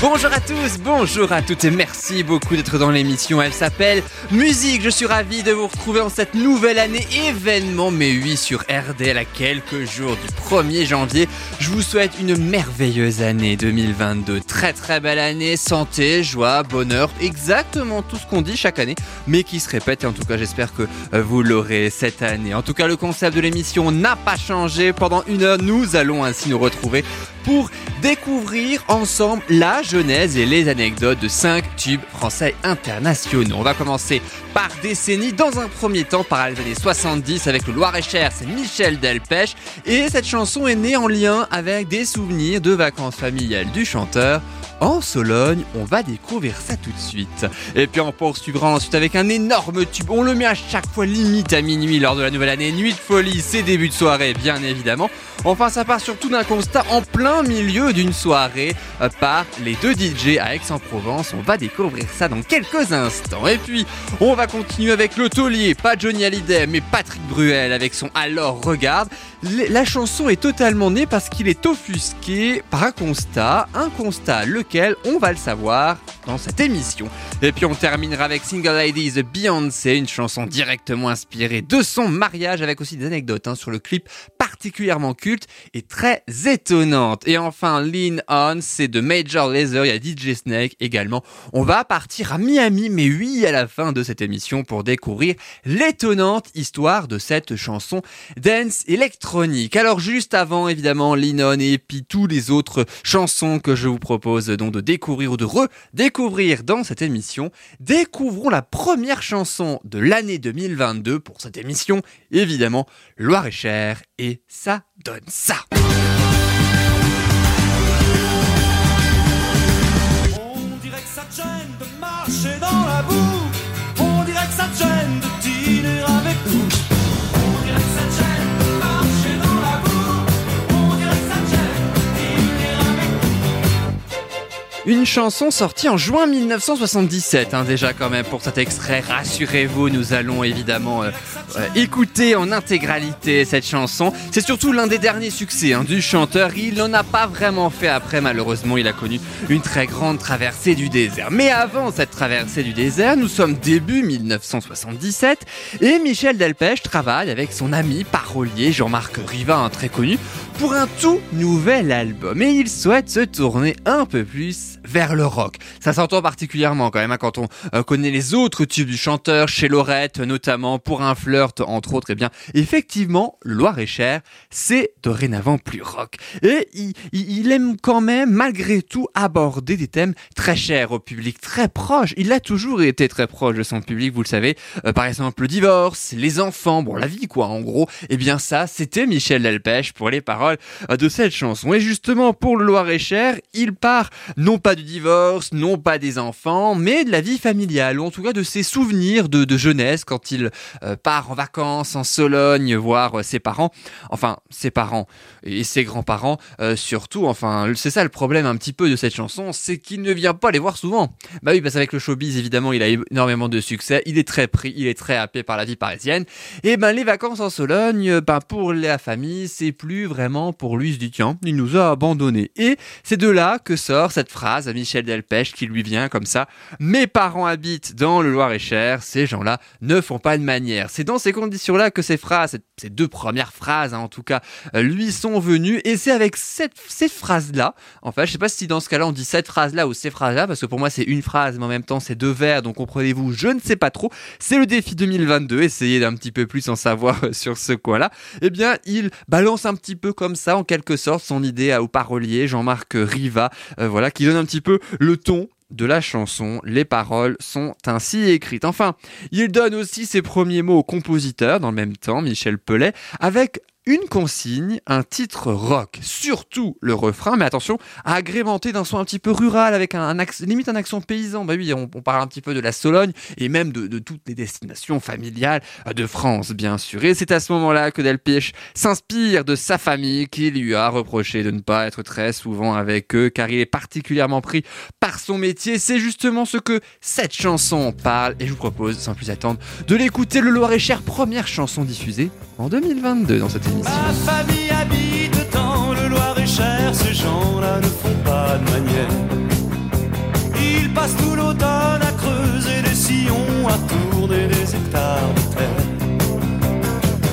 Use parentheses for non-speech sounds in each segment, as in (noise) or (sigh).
Bonjour à tous, bonjour à toutes et merci beaucoup d'être dans l'émission. Elle s'appelle Musique. Je suis ravi de vous retrouver en cette nouvelle année événement, mais oui, sur RDL à quelques jours du 1er janvier. Je vous souhaite une merveilleuse année 2022. Très très belle année, santé, joie, bonheur, exactement tout ce qu'on dit chaque année, mais qui se répète. En tout cas, j'espère que euh, vous l'aurez cette année. En tout cas, le concept de l'émission n'a pas changé. Pendant une heure, nous allons ainsi nous retrouver pour découvrir ensemble la genèse et les anecdotes de 5 tubes français internationaux. On va commencer par décennie, dans un premier temps par les années 70 avec le Loir-et-Cher, c'est Michel Delpech et cette chanson est née en lien avec des souvenirs de vacances familiales du chanteur en Sologne. On va découvrir ça tout de suite. Et puis on poursuivra ensuite avec un énorme tube. On le met à chaque fois limite à minuit lors de la nouvelle année. Nuit de folie, c'est début de soirée, bien évidemment. Enfin, ça part surtout d'un constat en plein milieu d'une soirée euh, par les deux DJ à Aix-en-Provence. On va découvrir ça dans quelques instants. Et puis, on va continuer avec le taulier, pas Johnny Hallyday, mais Patrick Bruel avec son Alors regarde. La chanson est totalement née parce qu'il est offusqué par un constat, un constat lequel on va le savoir dans cette émission. Et puis on terminera avec Single Ladies de Beyoncé, une chanson directement inspirée de son mariage avec aussi des anecdotes hein, sur le clip particulièrement culte et très étonnante. Et enfin Lean On, c'est de Major Lazer, il y a DJ Snake également. On va partir à Miami, mais oui à la fin de cette émission pour découvrir l'étonnante histoire de cette chanson dance électronique. Alors juste avant évidemment Lean On et puis tous les autres chansons que je vous propose donc de découvrir ou de redécouvrir dans cette émission, découvrons la première chanson de l'année 2022 pour cette émission, évidemment Loire-et-Cher et ça donne ça. On dirait que ça te gêne de marcher dans la boue. On dirait que ça te gêne de dîner avec nous. Une chanson sortie en juin 1977, hein, déjà quand même pour cet extrait. Rassurez-vous, nous allons évidemment euh, euh, écouter en intégralité cette chanson. C'est surtout l'un des derniers succès hein, du chanteur. Il n'en a pas vraiment fait après, malheureusement. Il a connu une très grande traversée du désert. Mais avant cette traversée du désert, nous sommes début 1977 et Michel Delpech travaille avec son ami parolier Jean-Marc Rivin, très connu, pour un tout nouvel album. Et il souhaite se tourner un peu plus vers le rock. Ça s'entend particulièrement quand même hein, quand on euh, connaît les autres tubes du chanteur, chez Lorette notamment, pour un flirt entre autres. Et bien effectivement, Loire-et-Cher, c'est dorénavant plus rock. Et il, aime quand même malgré tout aborder des thèmes très chers au public, très proches. Il a toujours été très proche de son public, vous le savez. Euh, par exemple le divorce, les enfants, bon la vie quoi en gros. Et bien ça, c'était Michel Delpech pour les paroles euh, de cette chanson. Et justement pour le Loir-et-Cher, il part non pas du divorce, non pas des enfants, mais de la vie familiale, ou en tout cas de ses souvenirs de, jeunesse quand il euh, part en vacances en Sologne voir euh, ses parents, enfin ses parents et ses grands-parents euh, surtout, enfin c'est ça le problème un petit peu de cette chanson, c'est qu'il ne vient pas les voir souvent. Bah oui, parce qu'avec le showbiz évidemment il a énormément de succès, il est très pris, il est très happé par la vie parisienne, et ben les vacances en Sologne, ben pour la famille c'est plus vraiment pour lui, il se dit tiens, il nous a abandonnés. Et c'est de là que sort cette phrase à Michel Delpech qui lui vient comme ça. Mes parents habitent dans le Loir-et-Cher, ces gens-là ne font pas de manière. C'est dans ces conditions-là que ces phrases, ces deux premières phrases hein, en tout cas, euh, lui sont venues. Et c'est avec cette, ces phrases-là, en fait, je sais pas si dans ce cas-là on dit cette phrase-là ou ces phrases-là, parce que pour moi c'est une phrase, mais en même temps c'est deux vers, donc comprenez-vous, je ne sais pas trop. C'est le défi 2022, essayez d'un petit peu plus en savoir euh, sur ce coin-là. Eh bien, il balance un petit peu comme ça, en quelque sorte, son idée au parolier Jean-Marc Riva, euh, voilà, qui donne un petit peu le ton de la chanson. Les paroles sont ainsi écrites. Enfin, il donne aussi ses premiers mots au compositeur dans le même temps, Michel Pellet, avec une consigne, un titre rock, surtout le refrain, mais attention, agrémenté d'un son un petit peu rural avec un, limite un accent paysan. Bah oui, on, parle un petit peu de la Sologne et même de, toutes les destinations familiales de France, bien sûr. Et c'est à ce moment-là que Delpech s'inspire de sa famille qui lui a reproché de ne pas être très souvent avec eux car il est particulièrement pris par son métier. C'est justement ce que cette chanson parle et je vous propose, sans plus attendre, de l'écouter le Loir-et-Cher, première chanson diffusée en 2022 dans cette. Ma famille habite dans le Loir-et-Cher, ces gens-là ne font pas de manière. Ils passent tout l'automne à creuser des sillons, à tourner des hectares de terre.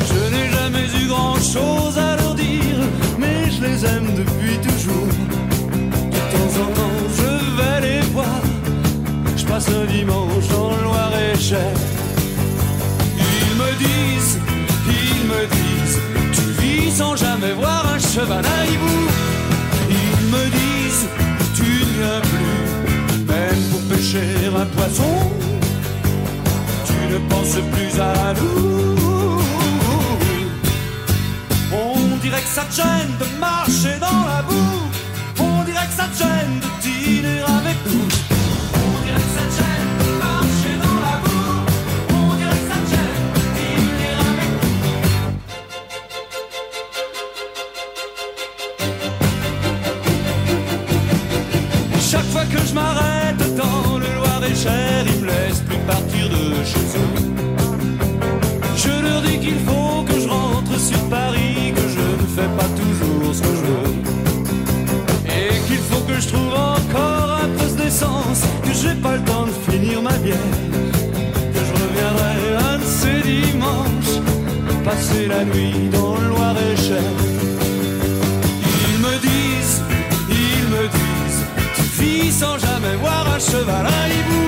Je n'ai jamais eu grand-chose à leur dire, mais je les aime depuis toujours. De temps en temps, je vais les voir, je passe un dimanche dans le Loir-et-Cher. Ils me disent, sans jamais voir un cheval à hibou. Ils me disent, tu ne viens plus, même pour pêcher un poisson. Tu ne penses plus à nous. On dirait que ça te gêne de marcher dans la boue. On dirait que ça te gêne de dîner avec nuit dans le Loir-et-Cher. Ils me disent, ils me disent, tu vis sans jamais voir un cheval à hibou.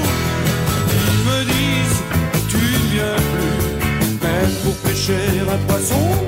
Ils me disent, tu ne viens plus, même pour pêcher un poisson.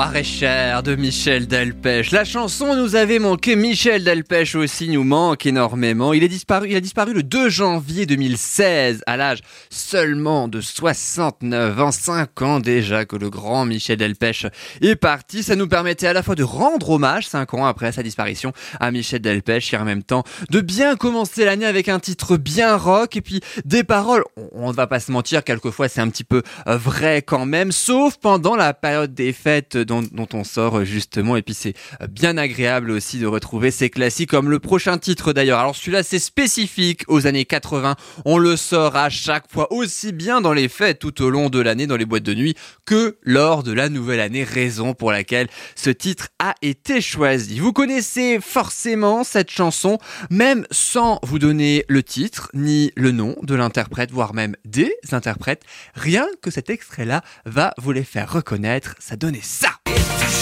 Le Loir-et-Cher de Michel Delpech. La chanson nous avait manqué. Michel Delpech aussi nous manque énormément. Il est disparu, il a disparu le 2 janvier 2016 à l'âge seulement de 69 ans, 5 ans déjà que le grand Michel Delpech est parti. Ça nous permettait à la fois de rendre hommage 5 ans après sa disparition à Michel Delpech et en même temps de bien commencer l'année avec un titre bien rock et puis des paroles. On on ne va pas se mentir, quelquefois c'est un petit peu euh, vrai quand même, sauf pendant la période des fêtes dont, on sort euh, justement. Et puis c'est euh, bien agréable aussi de retrouver ces classiques comme le prochain titre d'ailleurs. Alors celui-là c'est spécifique aux années 80. On le sort à chaque fois aussi bien dans les fêtes tout au long de l'année, dans les boîtes de nuit, que lors de la nouvelle année. Raison pour laquelle ce titre a été choisi. Vous connaissez forcément cette chanson, même sans vous donner le titre ni le nom de l'interprète, voire même des interprètes. Rien que cet extrait-là va vous les faire reconnaître. Ça donnait ça. Et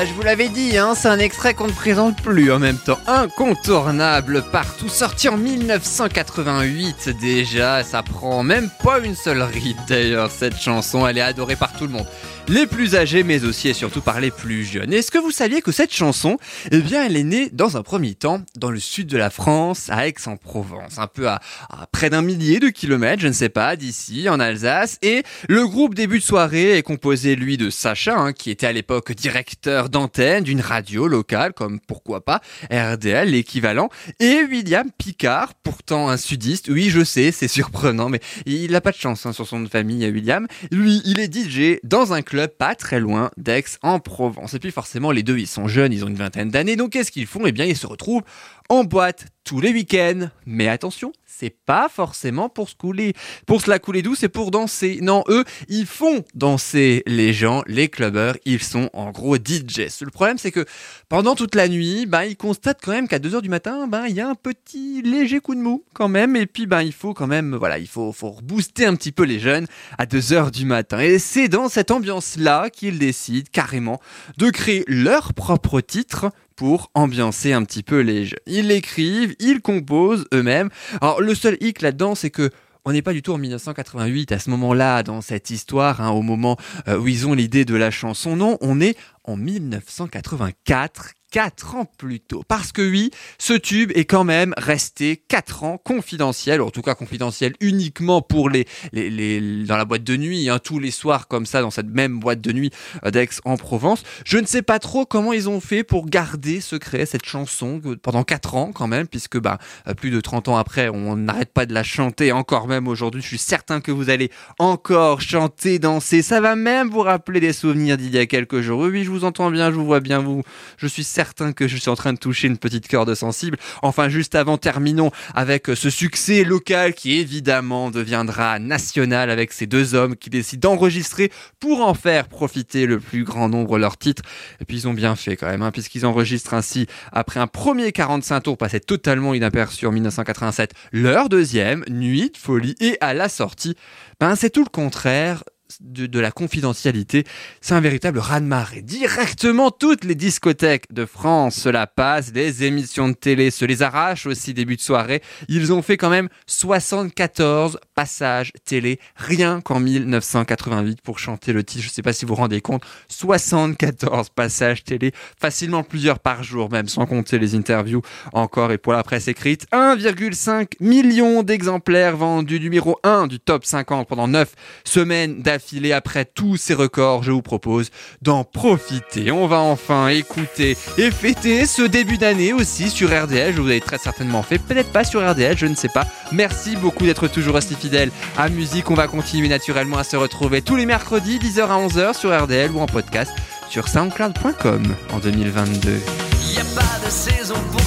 Ah bah vous l'avais dit, hein, c'est un extrait qu'on ne présente plus en même temps. Incontournable partout, sorti en 1988 déjà, ça prend même pas une seule ride d'ailleurs cette chanson, elle est adorée par tout le monde. Les plus âgés mais aussi et surtout par les plus jeunes. Est-ce que vous saviez que cette chanson, eh bien elle est née dans un premier temps dans le sud de la France, à Aix-en-Provence, un peu à, à près d'un millier de kilomètres, je ne sais pas, d'ici, en Alsace, et le groupe début de soirée est composé lui de Sacha, hein, qui était à l'époque directeur d'antenne d'une radio locale, comme pourquoi pas RDL, l'équivalent, et William Picard, pourtant un sudiste. Oui, je sais, c'est (laughs) surprenant, mais il n'a pas de chance hein, sur son famille, William. Lui, il est DJ dans un club pas très loin d'Aix en Provence. Et puis forcément, les deux, ils sont jeunes, ils ont une vingtaine d'années, donc qu'est-ce qu'ils font? Eh bien, ils se retrouvent en boîte tous les week-ends. Mais attention, c'est pas forcément pour se couler, pour se la couler douce et pour danser. Non, eux, ils font danser les gens, les clubbers, ils sont en gros DJs. Le problème, c'est que pendant toute la nuit, ben, ils constatent quand même qu'à 2h du matin, ben, il y a un petit léger coup de mou quand même. Et puis, ben, il faut quand même, voilà, il faut, faut rebooster un petit peu les jeunes à 2h du matin. Et c'est dans cette ambiance-là qu'ils décident carrément de créer leur propre titre pour ambiancer un petit peu les jeux. Ils l'écrivent, ils composent eux-mêmes. Alors le seul hic là-dedans, c'est que on n'est pas du tout en 1988 à ce moment-là dans cette histoire, hein, au moment euh, où ils ont l'idée de la chanson. Non, on est en 1984 4 ans plus tôt. Parce que oui, ce tube est quand même resté 4 ans confidentiel, ou en tout cas confidentiel uniquement pour les, dans la boîte de nuit, hein, tous les soirs comme ça, dans cette même boîte de nuit euh, d'Aix-en-Provence. Je ne sais pas trop comment ils ont fait pour garder secret cette chanson pendant 4 ans quand même, puisque bah, euh, plus de 30 ans après, on n'arrête pas de la chanter encore même aujourd'hui. Je suis certain que vous allez encore chanter, danser. Ça va même vous rappeler des souvenirs d'il y a quelques jours. Oui, je vous entends bien, je vous vois bien, vous. Je suis que je suis en train de toucher une petite corde sensible. Enfin, juste avant, terminons avec ce succès local qui évidemment deviendra national avec ces deux hommes qui décident d'enregistrer pour en faire profiter le plus grand nombre leurs titres. Et puis ils ont bien fait quand même, hein, puisqu'ils enregistrent ainsi, après un premier 45 tours passé totalement inaperçu en 1987, leur deuxième, Nuit de folie, et à la sortie, ben c'est tout le contraire de, la confidentialité, c'est un véritable raz-de-marée. Directement, toutes les discothèques de France se la passent, les émissions de télé se les arrachent aussi début de soirée. Ils ont fait quand même 74 passages télé, rien qu'en 1988 pour chanter le titre. Je ne sais pas si vous vous rendez compte, 74 passages télé, facilement plusieurs par jour même, sans compter les interviews encore et pour la presse écrite. 1,5 million d'exemplaires vendus, numéro 1 du top 50 pendant 9 semaines d'affilée après tous ces records, je vous propose d'en profiter. On va enfin écouter et fêter ce début d'année aussi sur RDL. Je vous avez très certainement fait, peut-être pas sur RDL, je ne sais pas. Merci beaucoup d'être toujours resté fidèle à Musique. On va continuer naturellement à se retrouver tous les mercredis, 10h à 11h sur RDL ou en podcast sur soundcloud.com en 2022. Y a pas de saison pour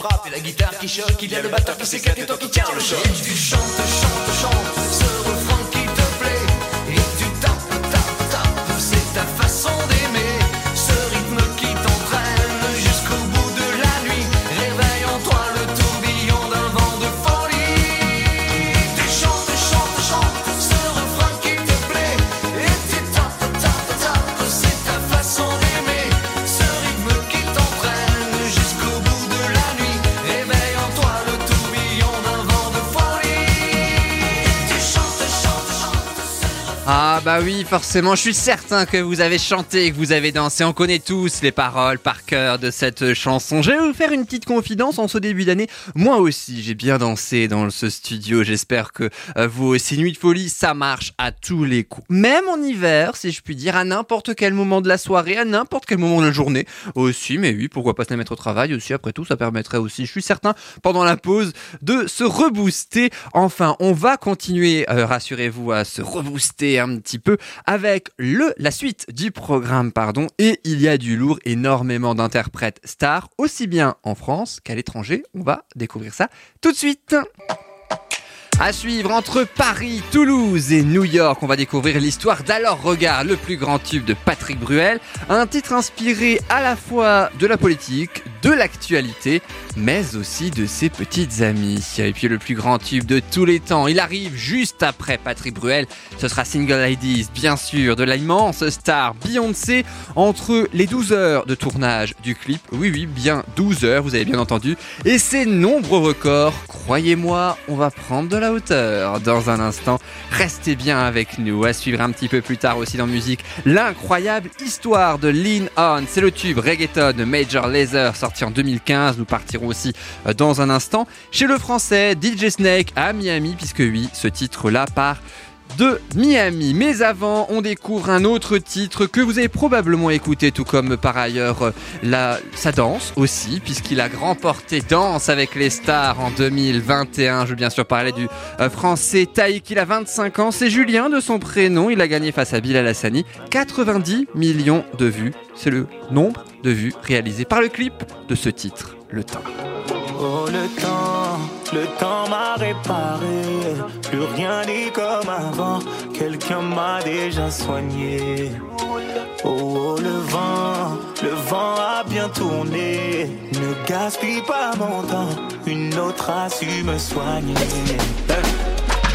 frappe et la guitare qui choque, il y a le batteur qui s'éclate et toi qui tiens le choc. Ah bah oui, forcément, je suis certain que vous avez chanté, que vous avez dansé. On connaît tous les paroles par cœur de cette chanson. Je vais vous faire une petite confidence en ce début d'année. Moi aussi, j'ai bien dansé dans ce studio. J'espère que euh, vous aussi. Nuit de folie, ça marche à tous les coups. Même en hiver, si je puis dire, à n'importe quel moment de la soirée, à n'importe quel moment de la journée aussi. Mais oui, pourquoi pas se la mettre au travail aussi. Après tout, ça permettrait aussi, je suis certain, pendant la pause, de se rebooster. Enfin, on va continuer, euh, rassurez-vous, à se rebooster un petit peu avec le, la suite du programme, pardon. Et il y a du lourd, énormément d'interprètes stars, aussi bien en France qu'à l'étranger. On va découvrir ça tout de suite. À suivre entre Paris, Toulouse et New York, on va découvrir l'histoire d'Alors Regarde, le plus grand tube de Patrick Bruel, un titre inspiré à la fois de la politique, de l'actualité, mais aussi de ses petites amies. Et puis le plus grand tube de tous les temps, il arrive juste après Patrick Bruel, ce sera Single Ladies, bien sûr, de l'immense star Beyoncé, entre les 12 heures de tournage du clip, oui oui, bien 12 heures, vous avez bien entendu, et ses nombreux records, croyez-moi, on va prendre de la dans un instant. Restez bien avec nous. À suivre un petit peu plus tard aussi dans musique, l'incroyable histoire de Lean On. C'est le tube reggaeton de Major Lazer sorti en 2015. Nous partirons aussi euh, dans un instant chez le français DJ Snake à Miami, puisque oui, ce titre-là part de Miami. Mais avant, on découvre un autre titre que vous avez probablement écouté, tout comme par ailleurs euh, sa danse aussi, puisqu'il a remporté Danse avec les stars en 2021. Je veux bien sûr parler du euh, français Taïk, il a 25 ans, c'est Julien de son prénom, il a gagné face à Bilal Hassani 90 millions de vues. C'est le nombre de vues réalisées par le clip de ce titre, Le Temps. Oh le temps, le temps m'a réparé, plus rien n'est comme avant, quelqu'un m'a déjà soigné. Oh, oh, le vent, le vent a bien tourné, ne gaspille pas mon temps, une autre a su me soigner.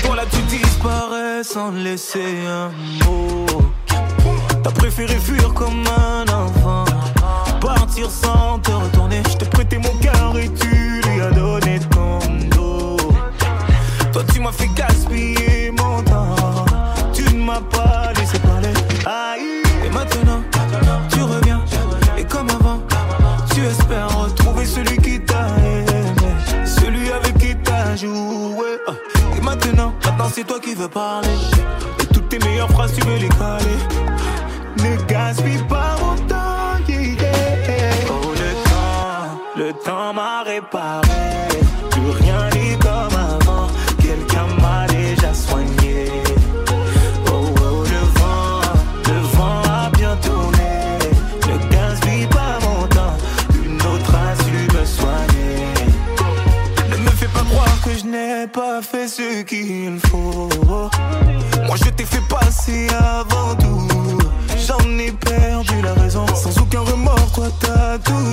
Toi là tu disparais sans laisser un mot, t'as préféré fuir comme un enfant. Partir sans te retourner, je t'ai prêté mon cœur et tu lui as donné m'as fait gaspiller mon temps, tu ne m'as pas laissé parler. Aïe, et maintenant tu reviens, et comme avant, tu espères retrouver celui qui t'a aimé, celui avec qui t'as joué. Et maintenant, maintenant c'est toi qui veux parler, et toutes tes meilleures phrases tu veux les caler. Ne gaspille pas mon temps. Oh, le temps, le temps m'a réparé. Pas fait ce qu'il faut. Moi je t'ai fait passer avant tout. J'en ai perdu la raison. Sans aucun remords, toi t'as tout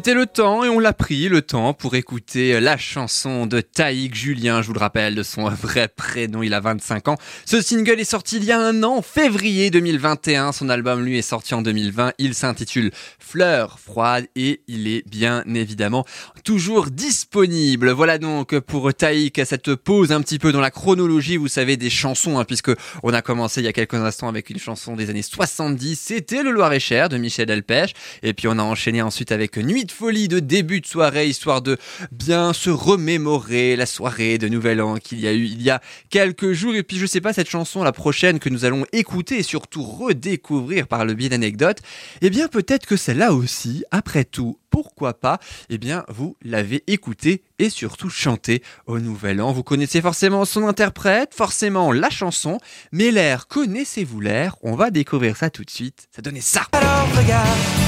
C'était le temps et on l'a pris le temps pour écouter la chanson de Taïk Julien, je vous le rappelle de son vrai prénom, il a 25 ans. Ce single est sorti il y a un an, février 2021, son album lui est sorti en 2020, il s'intitule Fleurs froides et il est bien évidemment toujours disponible. Voilà donc pour Taïk cette pause un petit peu dans la chronologie, vous savez, des chansons, hein, puisque on a commencé il y a quelques instants avec une chanson des années 70, c'était le Loir-et-Cher de Michel Delpech, et puis on a enchaîné ensuite avec Nuit folie de début de soirée, histoire de bien se remémorer la soirée de Nouvel An qu'il y a eu il y a quelques jours. Et puis je sais pas, cette chanson, la prochaine que nous allons écouter et surtout redécouvrir par le biais d'anecdotes, eh bien peut-être que celle-là aussi, après tout, pourquoi pas, eh bien vous l'avez écoutée et surtout chantée au Nouvel An. Vous connaissez forcément son interprète, forcément la chanson, mais l'air, connaissez-vous l'air? On va découvrir ça tout de suite. Ça donnait ça. Alors regarde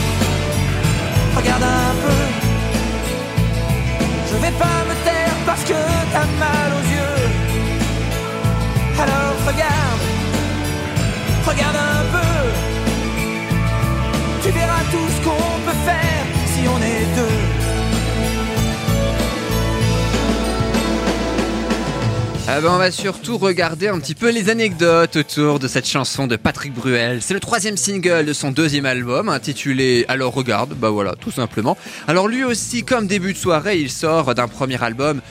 Ah ben on va surtout regarder un petit peu les anecdotes autour de cette chanson de Patrick Bruel. C'est le troisième single de son deuxième album intitulé Alors regarde, bah voilà, tout simplement. Alors lui aussi, comme début de soirée, il sort d'un premier album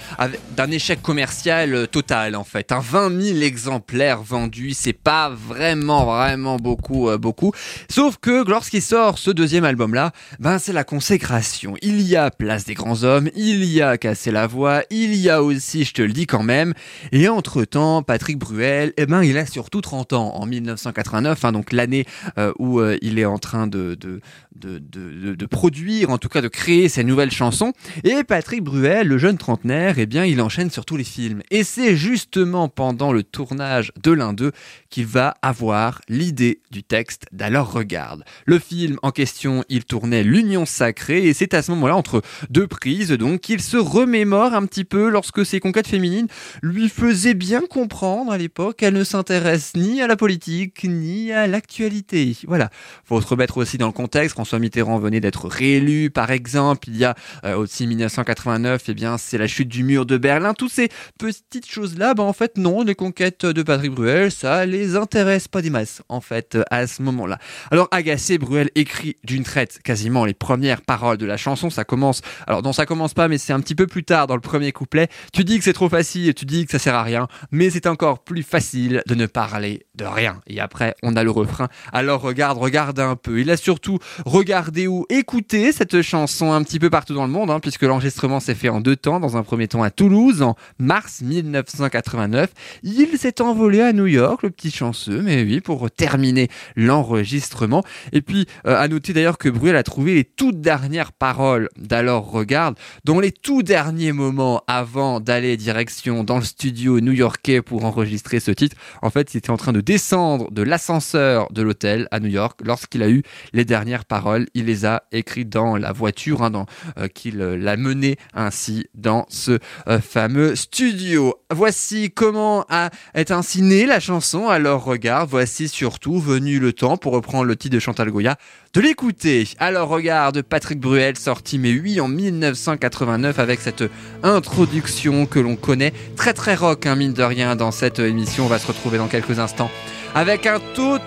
d'un échec commercial euh, total en fait. Un 20 000 exemplaires vendus, c'est pas vraiment vraiment beaucoup euh, beaucoup. Sauf que lorsqu'il sort ce deuxième album là, ben c'est la consécration. Il y a Place des grands hommes, il y a Casser la voix, il y a aussi, je te le dis quand même, et entre-temps, Patrick Bruel, eh ben, il a surtout 30 ans, en 1989, hein, donc l'année euh, où euh, il est en train de, de, de, de, produire, en tout cas de créer ses nouvelles chansons. Et Patrick Bruel, le jeune trentenaire, eh bien, il enchaîne sur tous les films. Et c'est justement pendant le tournage de l'un d'eux qu'il va avoir l'idée du texte d'Alors Regarde. Le film en question, il tournait L'Union Sacrée, et c'est à ce moment-là, entre deux prises, donc, qu'il se remémore un petit peu lorsque ses conquêtes féminines lui faisaient bien comprendre à l'époque qu'elle ne s'intéresse ni à la politique, ni à l'actualité. Voilà. Faut se remettre aussi dans le contexte. François Mitterrand venait d'être réélu, par exemple. Il y a euh, aussi 1989, eh bien, c'est la chute du mur de Berlin. Toutes ces petites choses-là, bah, en fait, non, les conquêtes de Patrick Bruel, ça les intéresse pas des masses, en fait, à ce moment-là. Alors, agacé, Bruel écrit d'une traite quasiment les premières paroles de la chanson. Ça commence, alors non, ça commence pas, mais c'est un petit peu plus tard dans le premier couplet. Tu dis que c'est trop facile, tu dis que ça sert à rien, mais c'est encore plus facile de ne parler de rien. Et après, on a le refrain. Alors regarde, regarde un peu. Il a surtout regardé ou écouté cette chanson un petit peu partout dans le monde, hein, puisque l'enregistrement s'est fait en deux temps. Dans un premier temps à Toulouse, en mars 1989. Il s'est envolé à New York, le petit chanceux, mais oui, pour terminer l'enregistrement. Et puis, euh, à noter d'ailleurs que Bruel a trouvé les toutes dernières paroles d'Alors Regarde, dans les tout derniers moments avant d'aller direction dans le studio new-yorkais pour enregistrer ce titre. En fait, il était en train de descendre de l'ascenseur de l'hôtel à New York lorsqu'il a eu les dernières paroles. Il les a écrites dans la voiture, hein, euh, qu'il euh, l'a mené ainsi dans ce euh, fameux studio. Voici comment a est ainsi née la chanson. Alors regarde, voici surtout venu le temps, pour reprendre le titre de Chantal Goya, de l'écouter. Alors regarde, Patrick Bruel sorti mais oui en 1989 avec cette introduction que l'on connaît, très très rock hein, mine de rien dans cette émission. On va se retrouver dans quelques instants avec un tout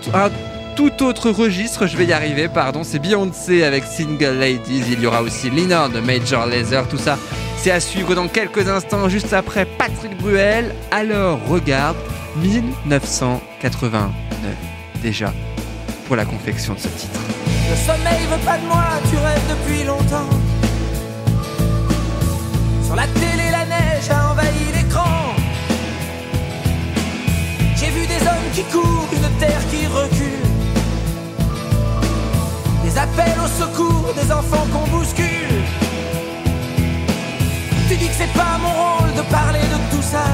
autre registre, je vais y arriver, pardon, c'est Beyoncé avec Single Ladies, il y aura aussi Lina de Major Lazer, tout ça, c'est à suivre dans quelques instants, juste après Patrick Bruel. Alors, regarde, 1989, déjà, pour la confection de ce titre. Le sommeil veut pas de moi, tu rêves depuis longtemps. Sur la télé, la neige a envahi l'écran. J'ai vu des hommes qui courent, une terre qui recule. Des appels au secours, des enfants qu'on bouscule. Tu dis que c'est pas mon rôle de parler de tout ça.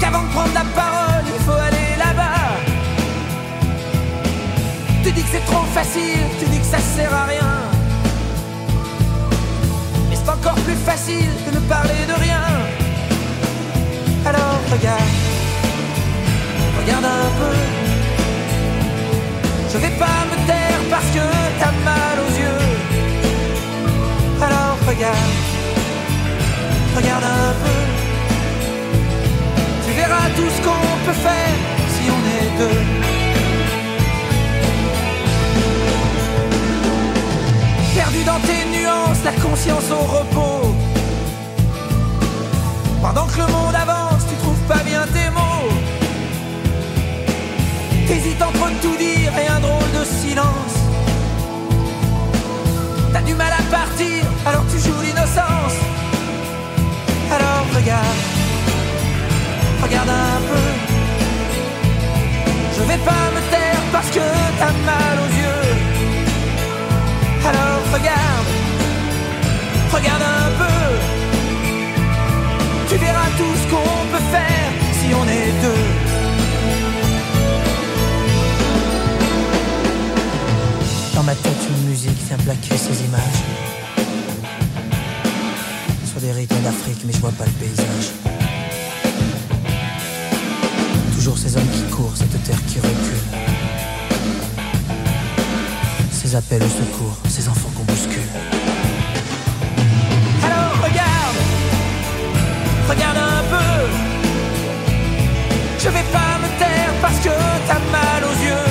Qu'avant de prendre la parole, tu dis que ça sert à rien. Mais c'est encore plus facile de ne parler de rien. Alors regarde, regarde un peu. Je vais pas me taire parce que t'as mal aux yeux. Alors regarde, regarde un peu. Tu verras tout ce qu'on peut faire si on est deux. Dans tes nuances, la conscience au repos. Pendant que le monde avance, tu trouves pas bien tes mots. T'hésites entre tout dire et un drôle de silence. T'as du mal à partir, alors tu joues l'innocence. Alors regarde, regarde un peu. Je vais pas me taire parce que t'as mal aux yeux. Alors regarde, regarde un peu. Tu verras tout ce qu'on peut faire si on est deux. Dans ma tête, une musique vient plaquer ces images. Sur des rythmes d'Afrique, mais je vois pas le paysage. Toujours ces hommes qui courent, cette terre qui recule. Appels au secours, ces enfants qu'on bouscule. Alors regarde, regarde un peu. Je vais pas me taire parce que t'as mal aux yeux.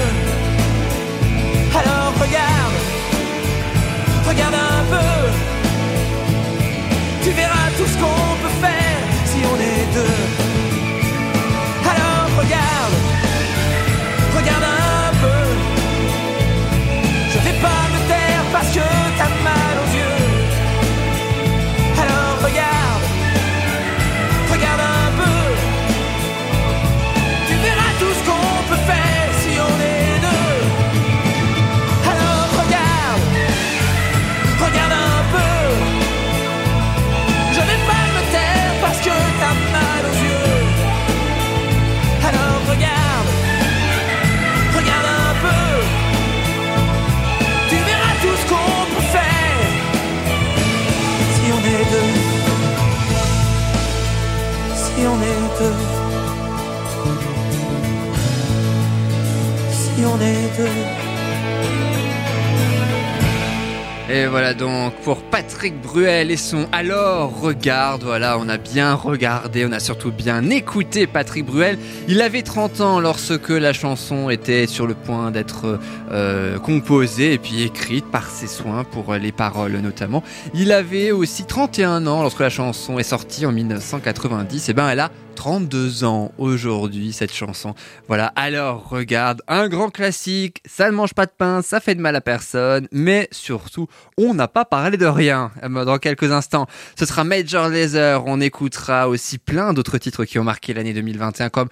Patrick Bruel et son Alors regarde, voilà, on a bien regardé, on a surtout bien écouté Patrick Bruel. Il avait 30 ans lorsque la chanson était sur le point d'être euh, composée et puis écrite par ses soins pour les paroles notamment. Il avait aussi 31 ans lorsque la chanson est sortie en 1990. Et ben elle a 32 ans aujourd'hui cette chanson. Voilà, alors regarde, un grand classique, ça ne mange pas de pain, ça fait de mal à personne, mais surtout, on n'a pas parlé de rien euh, dans quelques instants. Ce sera Major Lazer, on écoutera aussi plein d'autres titres qui ont marqué l'année 2021 comme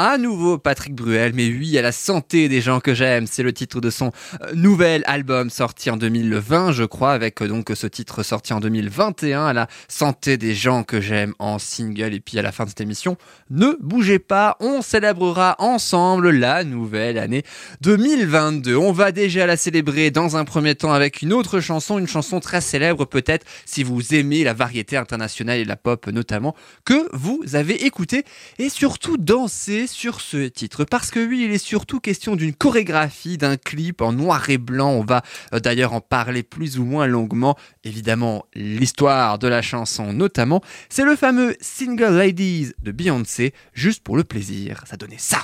à nouveau Patrick Bruel, mais oui, à la santé des gens que j'aime. C'est le titre de son euh, nouvel album sorti en 2020, je crois, avec euh, donc ce titre sorti en 2021, à la santé des gens que j'aime en single. Et puis à la fin de cette émission, ne bougez pas, on célébrera ensemble la nouvelle année 2022. On va déjà la célébrer dans un premier temps avec une autre chanson, une chanson très célèbre peut-être si vous aimez la variété internationale et la pop notamment, que vous avez écouté et surtout dansé sur ce titre. Parce que oui, il est surtout question d'une chorégraphie, d'un clip en noir et blanc. On va euh, d'ailleurs en parler plus ou moins longuement. Évidemment, l'histoire de la chanson notamment. C'est le fameux Single Ladies de Beyoncé, juste pour le plaisir. Ça donnait ça.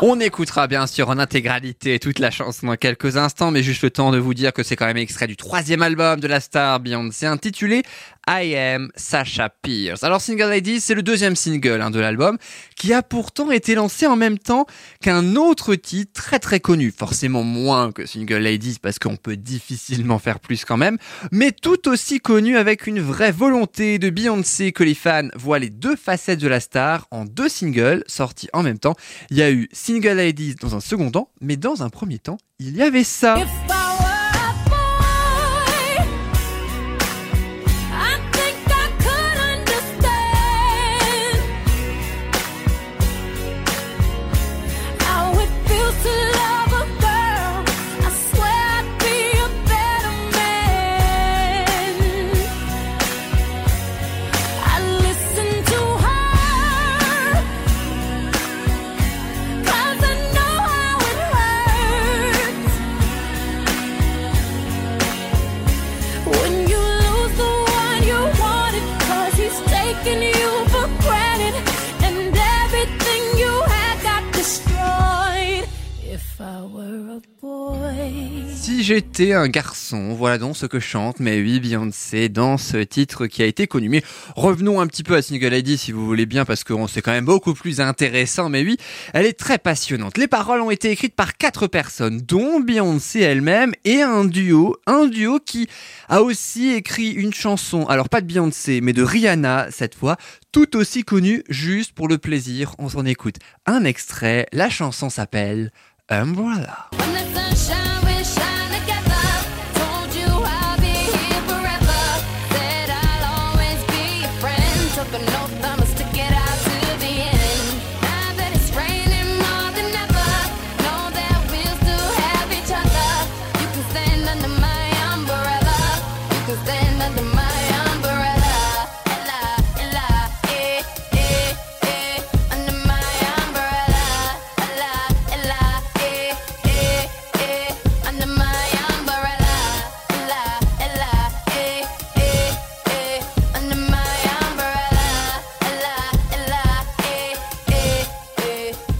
On écoutera bien sûr en intégralité toute la chanson dans quelques instants, mais juste le temps de vous dire que c'est quand même extrait du troisième album de la star Beyoncé intitulé I Am Sasha Pierce. Alors Single Ladies, c'est le deuxième single hein, de l'album qui a pourtant été lancé en même temps qu'un autre titre très très connu, forcément moins que Single Ladies parce qu'on peut difficilement faire plus quand même, mais tout aussi connu avec une vraie volonté de Beyoncé que les fans voient les deux facettes de la star en deux singles sortis en même temps. Il y a eu Single Ladies dans un second temps, mais dans un premier temps, il y avait ça. Si j'étais un garçon, voilà donc ce que chante, mais oui, Beyoncé dans ce titre qui a été connu. Mais revenons un petit peu à Single Lady si vous voulez bien, parce que c'est quand même beaucoup plus intéressant, mais oui, elle est très passionnante. Les paroles ont été écrites par quatre personnes, dont Beyoncé elle-même et un duo, un duo qui a aussi écrit une chanson, alors pas de Beyoncé, mais de Rihanna cette fois, tout aussi connue, juste pour le plaisir. On s'en écoute un extrait, la chanson s'appelle Umbrella.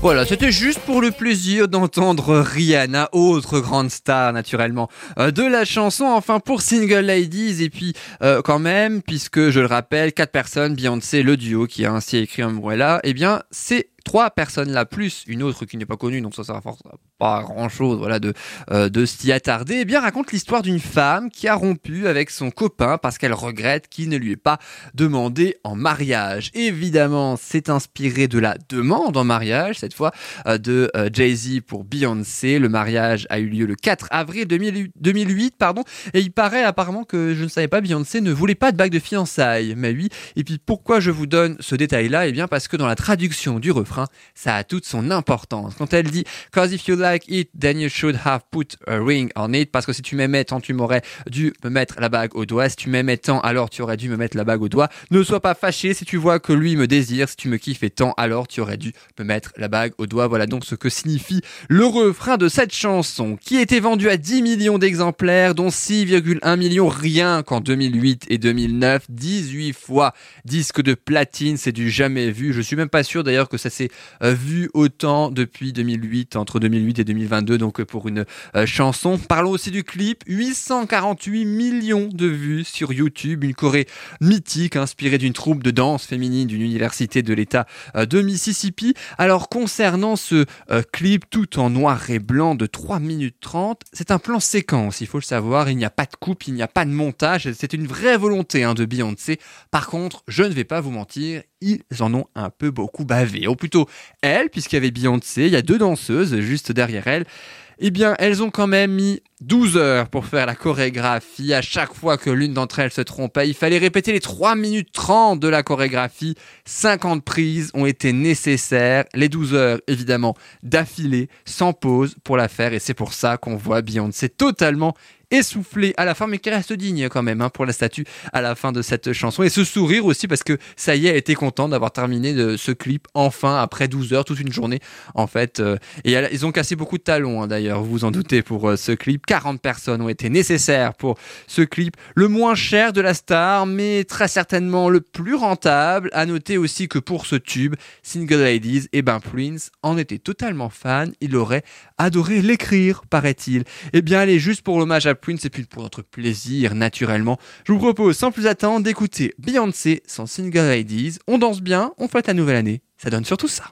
Voilà, c'était juste pour le plaisir d'entendre Rihanna, autre grande star naturellement euh, de la chanson, enfin pour Single Ladies, et puis euh, quand même, puisque je le rappelle, quatre personnes, Beyoncé, le duo qui a ainsi écrit Umbrella, eh bien c'est trois personnes là, plus une autre qui n'est pas connue, donc ça ça rapporte pas grand chose voilà, de, euh, de s'y attarder, eh bien raconte l'histoire d'une femme qui a rompu avec son copain parce qu'elle regrette qu'il ne lui ait pas demandé en mariage. Évidemment, c'est inspiré de la demande en mariage, cette fois euh, de euh, Jay-Z pour Beyoncé. Le mariage a eu lieu le 4 avril 2008, 2008 pardon, et il paraît apparemment que je ne savais pas, Beyoncé ne voulait pas de bague de fiançailles. Mais oui, et puis pourquoi je vous donne ce détail-là? Eh bien parce que dans la traduction du refrain, ça a toute son importance. Quand elle dit « Cause if you like it, then you should have put a ring on it », parce que si tu m'aimais tant, tu m'aurais dû me mettre la bague au doigt. Si tu m'aimais tant, alors tu aurais dû me mettre la bague au doigt. Ne sois pas fâché si tu vois que lui me désire. Si tu me kiffes tant, alors tu aurais dû me mettre la bague au doigt. Voilà donc ce que signifie le refrain de cette chanson, qui été vendue à 10 millions d'exemplaires, dont 6,1 millions rien qu'en 2008 et 2009. 18 fois disque de platine, c'est du jamais vu. Je suis même pas sûr d'ailleurs que ça s'est euh, vu autant depuis 2008, entre 2008 et 2022, donc euh, pour une euh, chanson. Parlons aussi du clip, 848 millions de vues sur YouTube, une Corée mythique inspirée d'une troupe de danse féminine d'une université de l'État de Mississippi. Alors concernant ce clip tout en noir et blanc de 3 minutes 30, c'est un plan séquence, il faut le savoir, il n'y a pas de coupe, il n'y a pas de montage, c'est une vraie volonté hein, de Beyoncé. Par contre, je ne vais pas vous mentir, ils en ont un peu beaucoup bavé. Ou plutôt elle, puisqu'il y avait Beyoncé, il y a deux danseuses juste derrière elle. Eh bien, elles ont quand même mis 12 heures pour faire la chorégraphie. À chaque fois que l'une d'entre elles se trompait, il fallait répéter les 3 minutes 30 de la chorégraphie. 50 prises ont été nécessaires. Les 12 heures, évidemment, d'affilée, sans pause pour la faire. Et c'est pour ça qu'on voit Beyoncé totalement essoufflé à la fin, mais qui reste digne quand même hein, pour la statue à la fin de cette chanson. Et ce sourire aussi parce que ça y est, elle était contente d'avoir terminé de ce clip enfin après 12 heures, toute une journée en fait. euh, et ils ont cassé beaucoup de talons hein, d'ailleurs, vous vous en doutez pour euh, ce clip. 40 personnes ont été nécessaires pour ce clip, le moins cher de la star, mais très certainement le plus rentable. À noter aussi que pour ce tube, Single Ladies, et ben Prince en était totalement fan. Il aurait adoré l'écrire, paraît-il. Eh bien, allez, juste pour l'hommage à Prince et puis pour notre plaisir, naturellement, je vous propose sans plus attendre d'écouter Beyoncé sans Single Ladies. On danse bien, on fête la nouvelle année. Ça donne surtout ça.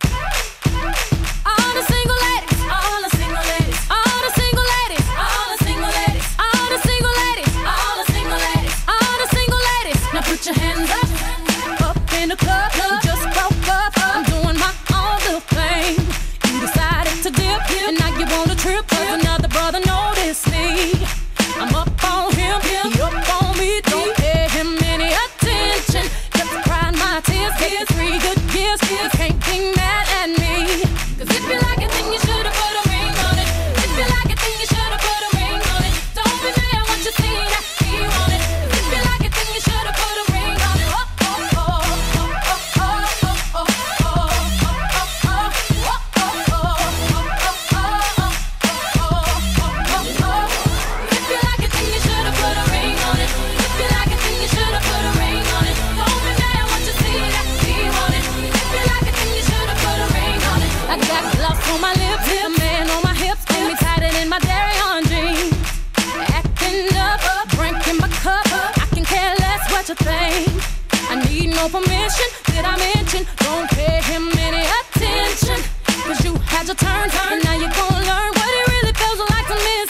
What think. I need no permission. Did I mention? Don't pay him any attention. Cause you had your turn, and now you're gonna learn what it really feels like to miss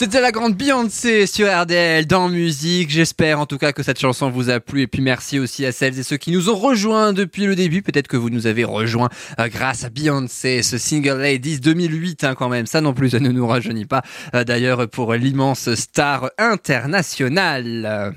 C'était la grande Beyoncé sur RDL dans musique. J'espère en tout cas que cette chanson vous a plu. Et puis merci aussi à celles et ceux qui nous ont rejoints depuis le début. Peut-être que vous nous avez rejoints euh, grâce à Beyoncé, ce single Ladies 2008 hein, quand même. Ça non plus, ça ne nous rajeunit pas. Euh, D'ailleurs pour l'immense star internationale.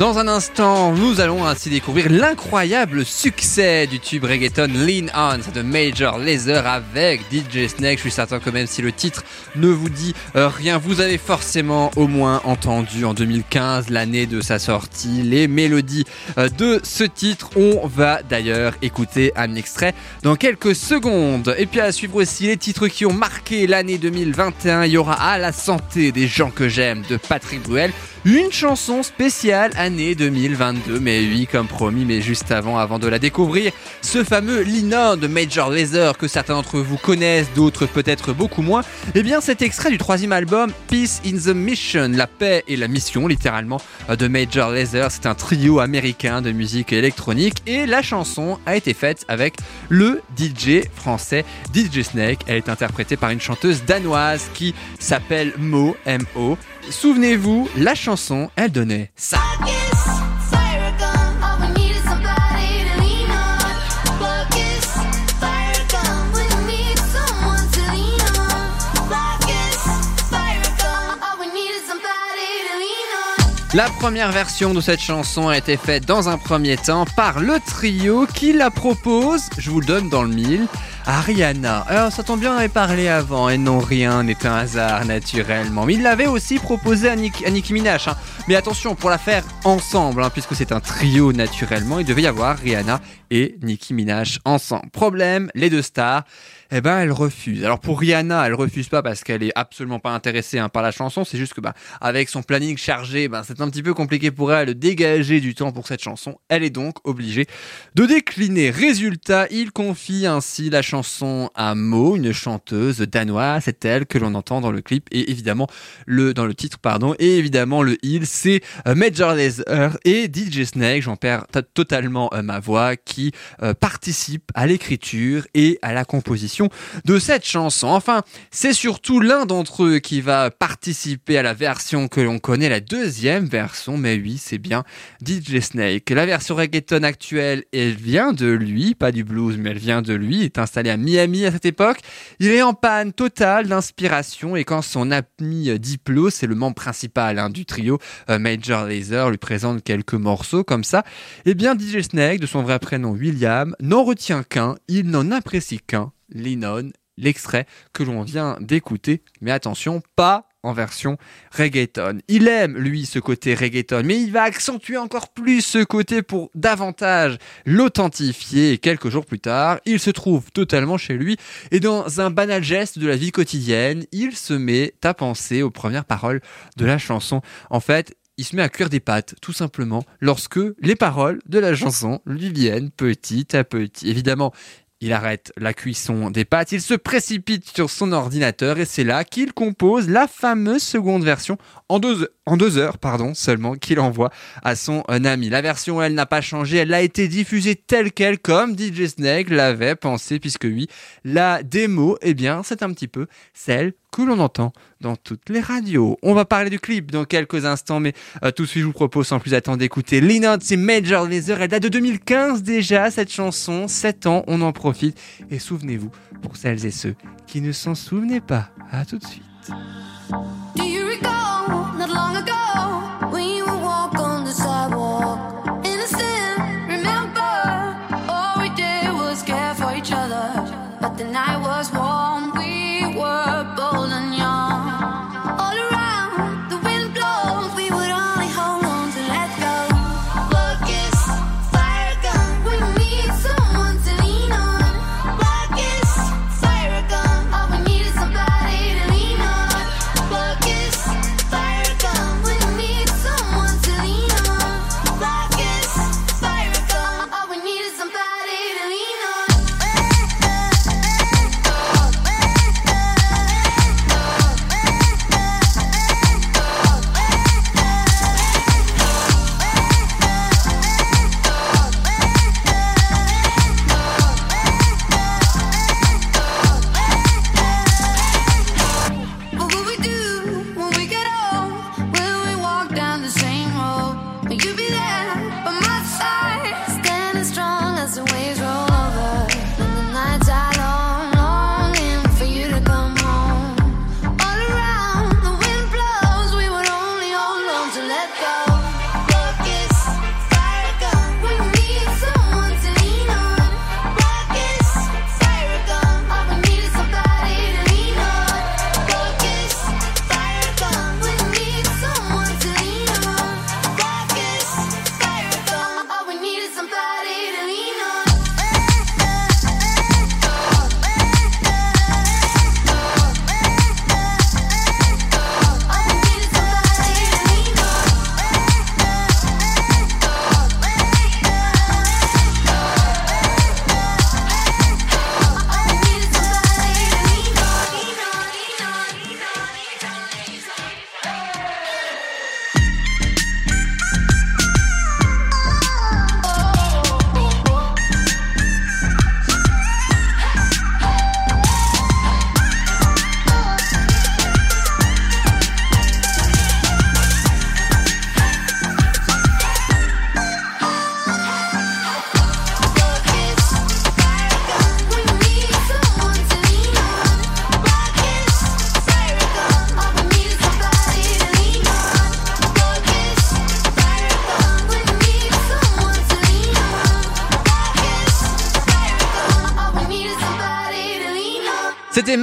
Dans un instant, nous allons ainsi découvrir l'incroyable succès du tube reggaeton Lean On de Major Lazer avec DJ Snake. Je suis certain que même si le titre ne vous dit euh, rien, vous avez forcément au moins entendu en 2015, l'année de sa sortie, les mélodies euh, de ce titre. On va d'ailleurs écouter un extrait dans quelques secondes. Et puis à suivre aussi les titres qui ont marqué l'année 2021. Il y aura à la santé des gens que j'aime de Patrick Bruel. Une chanson spéciale année 2022, mais oui, comme promis, mais juste avant, avant de la découvrir, ce fameux Lina de Major Lazer que certains d'entre vous connaissent, d'autres peut-être beaucoup moins. Eh bien, cet extrait du troisième album Peace in the Mission, la paix et la mission, littéralement, de Major Lazer. C'est un trio américain de musique électronique et la chanson a été faite avec le DJ français DJ Snake. Elle est interprétée par une chanteuse danoise qui s'appelle Mo, M-O. Souvenez-vous, la chanson, elle donnait ça. La première version de cette chanson a été faite dans un premier temps par le trio qui la propose, je vous le donne dans le mille, à Rihanna. Alors ça tombe bien, on avait parlé avant, et non rien n'est un hasard naturellement. Mais il l'avait aussi proposé à, à Nicki Minaj. hein. Mais attention, pour la faire ensemble, hein, puisque c'est un trio naturellement, il devait y avoir Rihanna et Nicki Minaj ensemble. Problème, les deux stars, eh ben elle refuse. Alors pour Rihanna, elle refuse pas parce qu'elle est absolument pas intéressée hein, par la chanson. C'est juste que bah avec son planning chargé, ben c'est un petit peu compliqué pour elle de dégager du temps pour cette chanson. Elle est donc obligée de décliner. Résultat, il confie ainsi la chanson à Mo, une chanteuse danoise. C'est elle que l'on entend dans le clip et évidemment le dans le titre pardon et évidemment le il c'est euh, Major Lazer et DJ Snake. J'en perds totalement euh, ma voix qui euh, participe à l'écriture et à la composition de cette chanson. Enfin, c'est surtout l'un d'entre eux qui va participer à la version que l'on connaît, la deuxième version, mais oui, c'est bien DJ Snake. La version reggaeton actuelle, elle vient de lui, pas du blues, mais elle vient de lui. Il est installé à Miami à cette époque. Il est en panne totale d'inspiration et quand son ami Diplo, c'est le membre principal hein, du trio, euh, Major Lazer, lui présente quelques morceaux comme ça, eh bien DJ Snake, de son vrai prénom William, n'en retient qu'un, il n'en apprécie qu'un, Linon, l'extrait que l'on vient d'écouter. Mais attention, pas en version reggaeton. Il aime, lui, ce côté reggaeton, mais il va accentuer encore plus ce côté pour davantage l'authentifier. Quelques jours plus tard, il se trouve totalement chez lui et dans un banal geste de la vie quotidienne, il se met à penser aux premières paroles de la chanson. En fait, il se met à cuire des pâtes, tout simplement, lorsque les paroles de la chanson lui viennent petit à petit. Évidemment, il arrête la cuisson des pâtes, il se précipite sur son ordinateur et c'est là qu'il compose la fameuse seconde version en deux, heures pardon, seulement qu'il envoie à son euh, ami. La version, elle n'a pas changé, elle a été diffusée telle qu'elle comme DJ Snake l'avait pensé puisque oui, la démo, eh bien, c'est un petit peu celle que l'on entend dans toutes les radios. On va parler du clip dans quelques instants, mais euh, tout de suite, je vous propose sans plus attendre d'écouter Linot, c'est Major Lazer. Elle date de 2015 déjà, cette chanson. 7 ans, on en profite. Et souvenez-vous, pour celles et ceux qui ne s'en souvenaient pas, à tout de suite.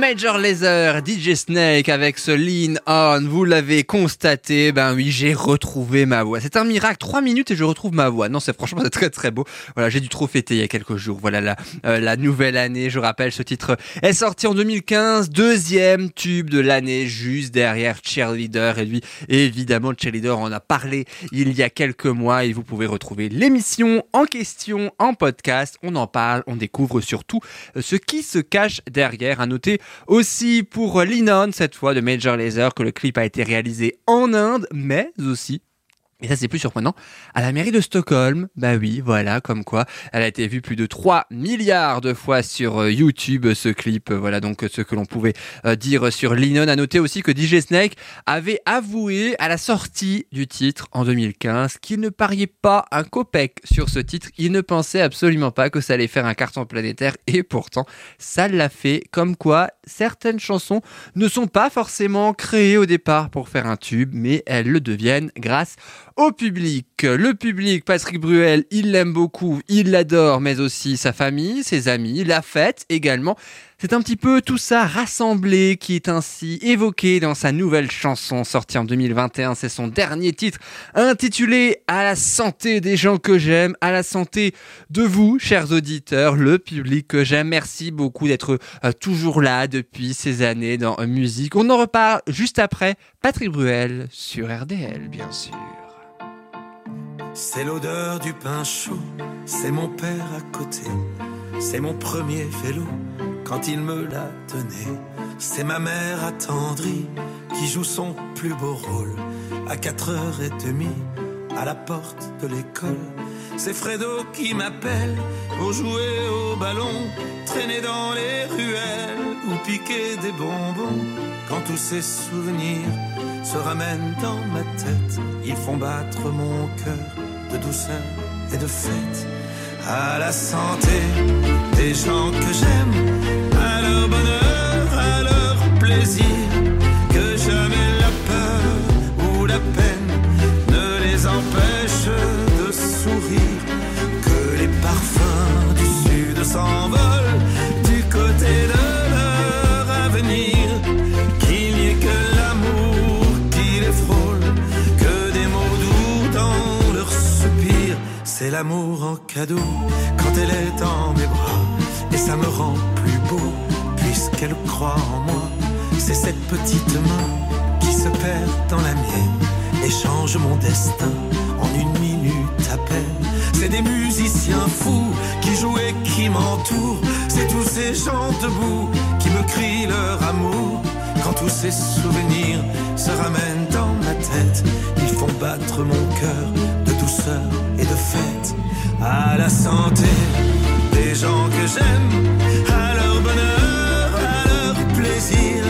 Major Lazer, DJ Snake avec ce Lean On. Vous l'avez constaté, ben oui, j'ai retrouvé ma voix. C'est un miracle, trois minutes et je retrouve ma voix. Non, c'est franchement c'est très très beau. Voilà, j'ai dû trop fêter il y a quelques jours. Voilà la euh, la nouvelle année. Je rappelle, ce titre est sorti en 2015, deuxième tube de l'année, juste derrière Cheerleader. Et lui, évidemment, Cheerleader en a parlé il y a quelques mois et vous pouvez retrouver l'émission en question en podcast. On en parle, on découvre surtout euh, ce qui se cache derrière. À noter aussi pour Linon, cette fois de Major Lazer, que le clip a été réalisé en Inde, mais aussi Et ça, c'est plus surprenant. À la mairie de Stockholm, bah oui, voilà, comme quoi, elle a été vue plus de 3 milliards de fois sur euh, YouTube, ce clip. Voilà donc ce que l'on pouvait euh, dire sur Linon. À noter aussi que DJ Snake avait avoué à la sortie du titre en 2015 qu'il ne pariait pas un copec sur ce titre. Il ne pensait absolument pas que ça allait faire un carton planétaire et pourtant, ça l'a fait. Comme quoi, certaines chansons ne sont pas forcément créées au départ pour faire un tube, mais elles le deviennent grâce au public. Le public, Patrick Bruel, il l'aime beaucoup, il l'adore, mais aussi sa famille, ses amis, la fête également. C'est un petit peu tout ça rassemblé qui est ainsi évoqué dans sa nouvelle chanson sortie en 2021. C'est son dernier titre intitulé À la santé des gens que j'aime, à la santé de vous, chers auditeurs, le public que j'aime. Merci beaucoup d'être euh, toujours là depuis ces années dans euh, musique. On en reparle juste après Patrick Bruel sur RDL, bien sûr. C'est l'odeur du pain chaud, c'est mon père à côté, c'est mon premier vélo quand il me l'a donné. C'est ma mère attendrie qui joue son plus beau rôle à 4h30 à la porte de l'école. C'est Fredo qui m'appelle pour jouer au ballon, traîner dans les ruelles ou piquer des bonbons. Quand tous ces souvenirs se ramènent dans ma tête, ils font battre mon cœur de douceur et de fête. À la santé des gens que j'aime, à leur bonheur, à leur plaisir, l'amour en cadeau quand elle est dans mes bras, et ça me rend plus beau puisqu'elle croit en moi. C'est cette petite main qui se perd dans la mienne et change mon destin en une minute à peine. C'est des musiciens fous qui jouent et qui m'entourent. C'est tous ces gens debout qui me crient leur amour. Quand tous ces souvenirs se ramènent dans ma tête, ils font battre mon cœur de douceur et de fête. À la santé. Des gens que j'aime, à leur bonheur, à leur plaisir,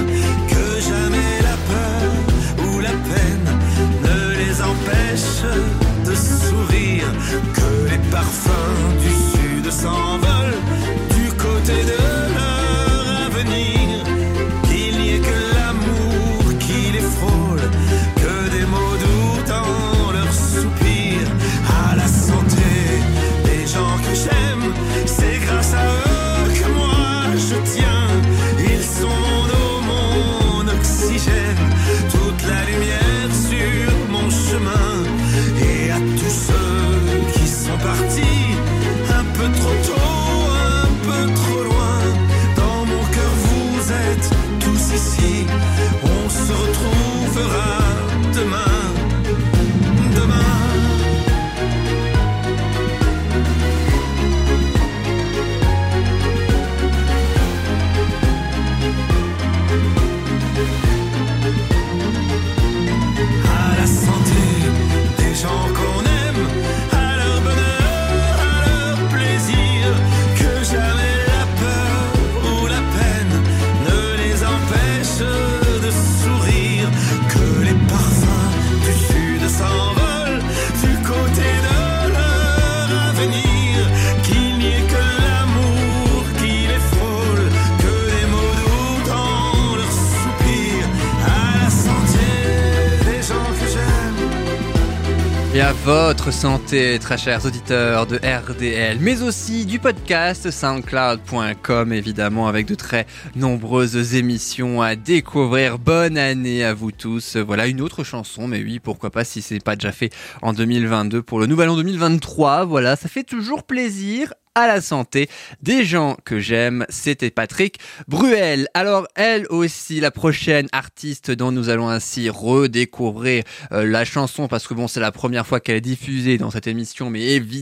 santé, très auditeurs de RDL, mais aussi du podcast soundcloud.com, évidemment, avec de très nombreuses émissions à découvrir. Bonne année à vous tous. Voilà une autre chanson, mais oui, pourquoi pas si c'est pas déjà fait en 2022 pour le nouvel an 2023. Voilà, ça fait toujours plaisir à la santé. Des gens que j'aime, c'était Patrick Bruel. Alors elle aussi, la prochaine artiste dont nous allons ainsi redécouvrir euh, la chanson parce que bon c'est la première fois qu'elle est diffusée dans cette émission mais évidemment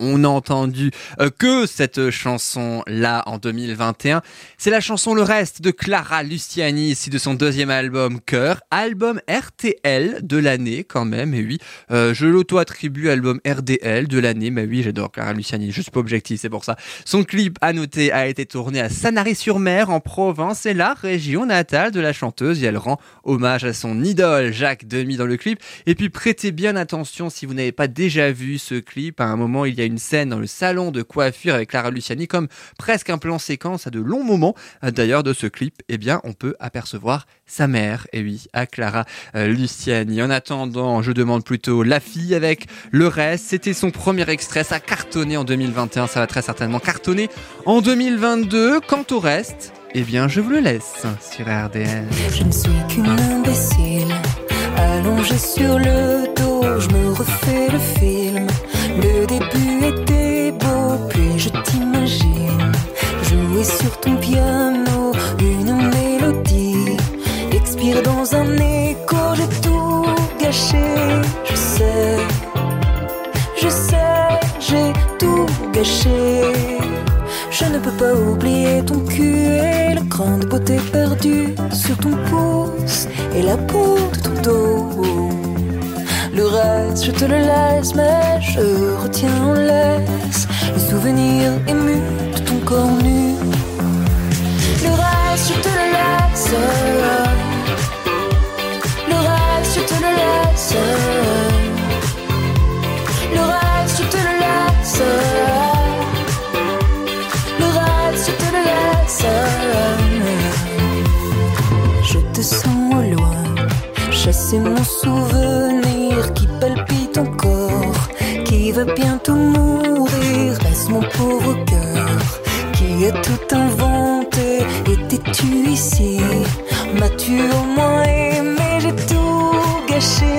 on n'a entendu euh, que cette chanson là en 2021. C'est la chanson Le Reste de Clara Luciani ici de son deuxième album Cœur, album RTL de l'année quand même et oui euh, je l'auto-attribue album RDL de l'année mais oui j'adore Clara Luciani suis pas objectif c'est pour ça. Son clip à noter a été tourné à Sanary-sur-Mer en Provence et la région natale de la chanteuse et elle rend hommage à son idole Jacques Demy dans le clip et puis prêtez bien attention si vous n'avez pas déjà vu ce clip. À moment, il y a une scène dans le salon de coiffure avec Clara Luciani, comme presque un plan séquence à de longs moments. Euh, D'ailleurs, de ce clip, eh bien, on peut apercevoir sa mère. Et oui, à Clara euh, Luciani. En attendant, je demande plutôt la fille avec le reste. C'était son premier extrait. Ça a cartonné en 2021. Ça va très certainement cartonner en 2022. Quant au reste, eh bien, je vous le laisse sur RDL. Je ne suis qu'une imbécile, allongée sur le dos, je me refais le film. Le début était beau, puis je t'imagine jouer sur ton piano une mélodie, expire dans un écho, j'ai tout gâché. Je sais, je sais, j'ai tout gâché. Je ne peux pas oublier ton cul et le cran de beauté perdu sur ton pouce et la peau de ton dos. Le reste, je te le laisse, mais je retiens en laisse les souvenirs émus de ton corps nu. Le reste, je te le laisse. Le reste, je te le laisse. Le reste, je te le laisse. Le reste, je te le laisse. Je te sens au loin, chasser mon souvenir palpite encore, qui va bientôt mourir. Laisse mon pauvre cœur qui a tout inventé. Étais-tu ici? M'as-tu au moins aimé? J'ai tout gâché,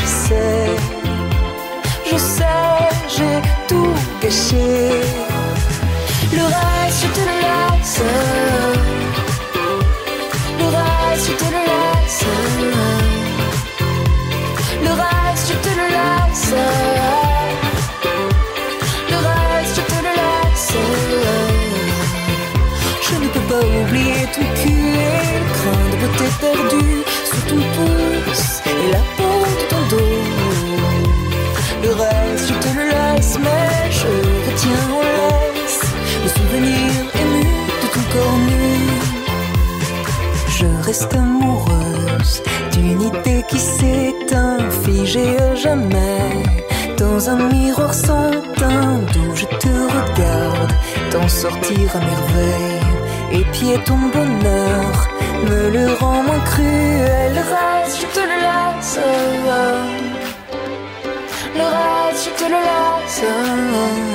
je sais. Je sais, j'ai tout gâché. Le reste, je te laisse. Le reste, je te laisse. Jamais. Dans un miroir sans teint d'où je te regarde, t'en sortir à merveille. Et puis ton bonheur me le rend moins cruel. Le reste, je te le laisse. Le reste, je te le laisse.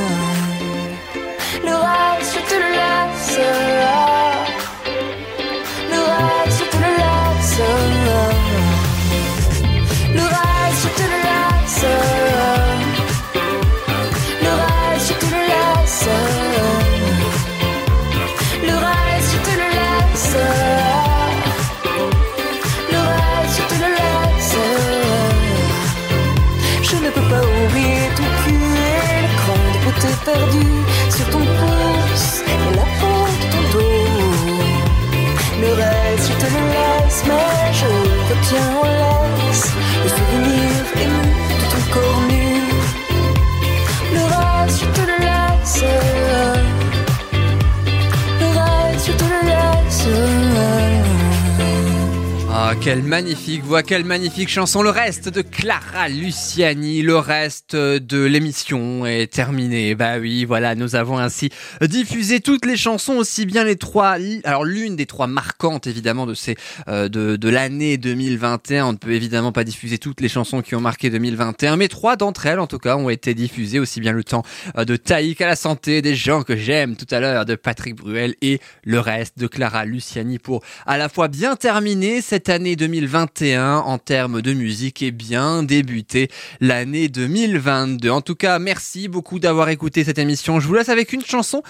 Ah, quelle magnifique voix, quelle magnifique chanson. Le reste de Clara Luciani, le reste de l'émission est terminé. Bah oui, voilà, nous avons ainsi diffusé toutes les chansons, aussi bien les trois. Alors l'une des trois marquantes évidemment de ces euh, de, de l'année 2021. On ne peut évidemment pas diffuser toutes les chansons qui ont marqué 2021, mais trois d'entre elles en tout cas ont été diffusées. Aussi bien le temps euh, de Taïk à la santé, des gens que j'aime tout à l'heure, de Patrick Bruel et le reste de Clara Luciani pour à la fois bien terminer cette année l'année 2021 en termes de musique et bien débuter l'année 2022. En tout cas, merci beaucoup d'avoir écouté cette émission. Je vous laisse avec une chanson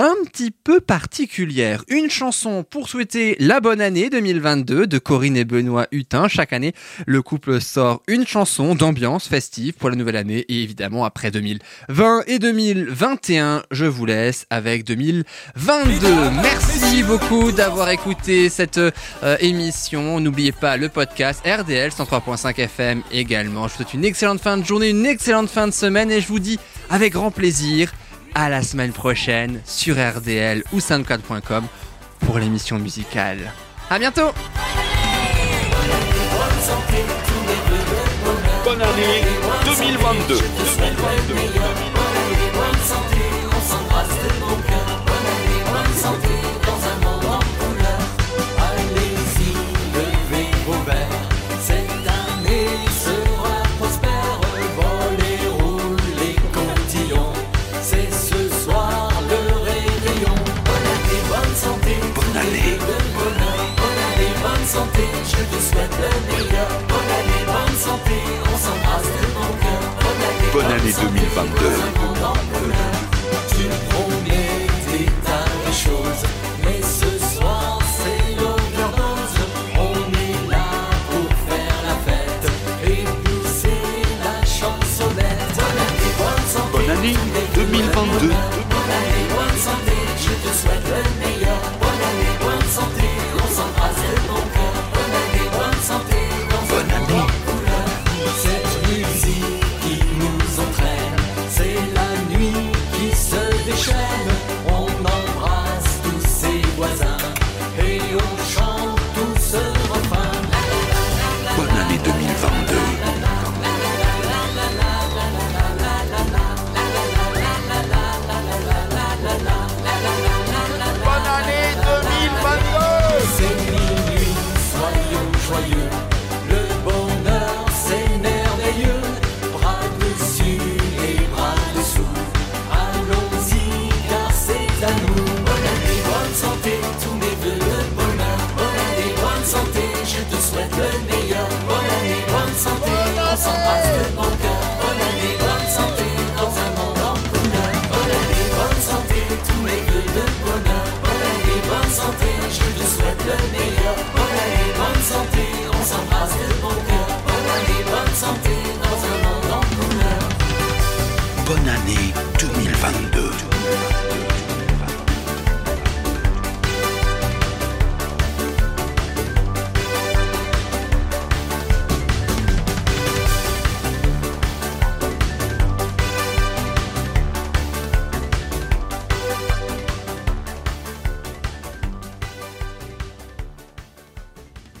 un petit peu particulière. Une chanson pour souhaiter la bonne année 2022 de Corinne et Benoît Hutin. Chaque année, le couple sort une chanson d'ambiance festive pour la nouvelle année. Et évidemment, après 2020 et 2021, je vous laisse avec 2022. Merci beaucoup d'avoir écouté cette euh, émission. N'oubliez pas le podcast RDL 103.5 FM également. Je vous souhaite une excellente fin de journée, une excellente fin de semaine et je vous dis avec grand plaisir à la semaine prochaine sur RDL ou soundcloud.com pour l'émission musicale. À bientôt Bonne année 2022. 2022. 2022.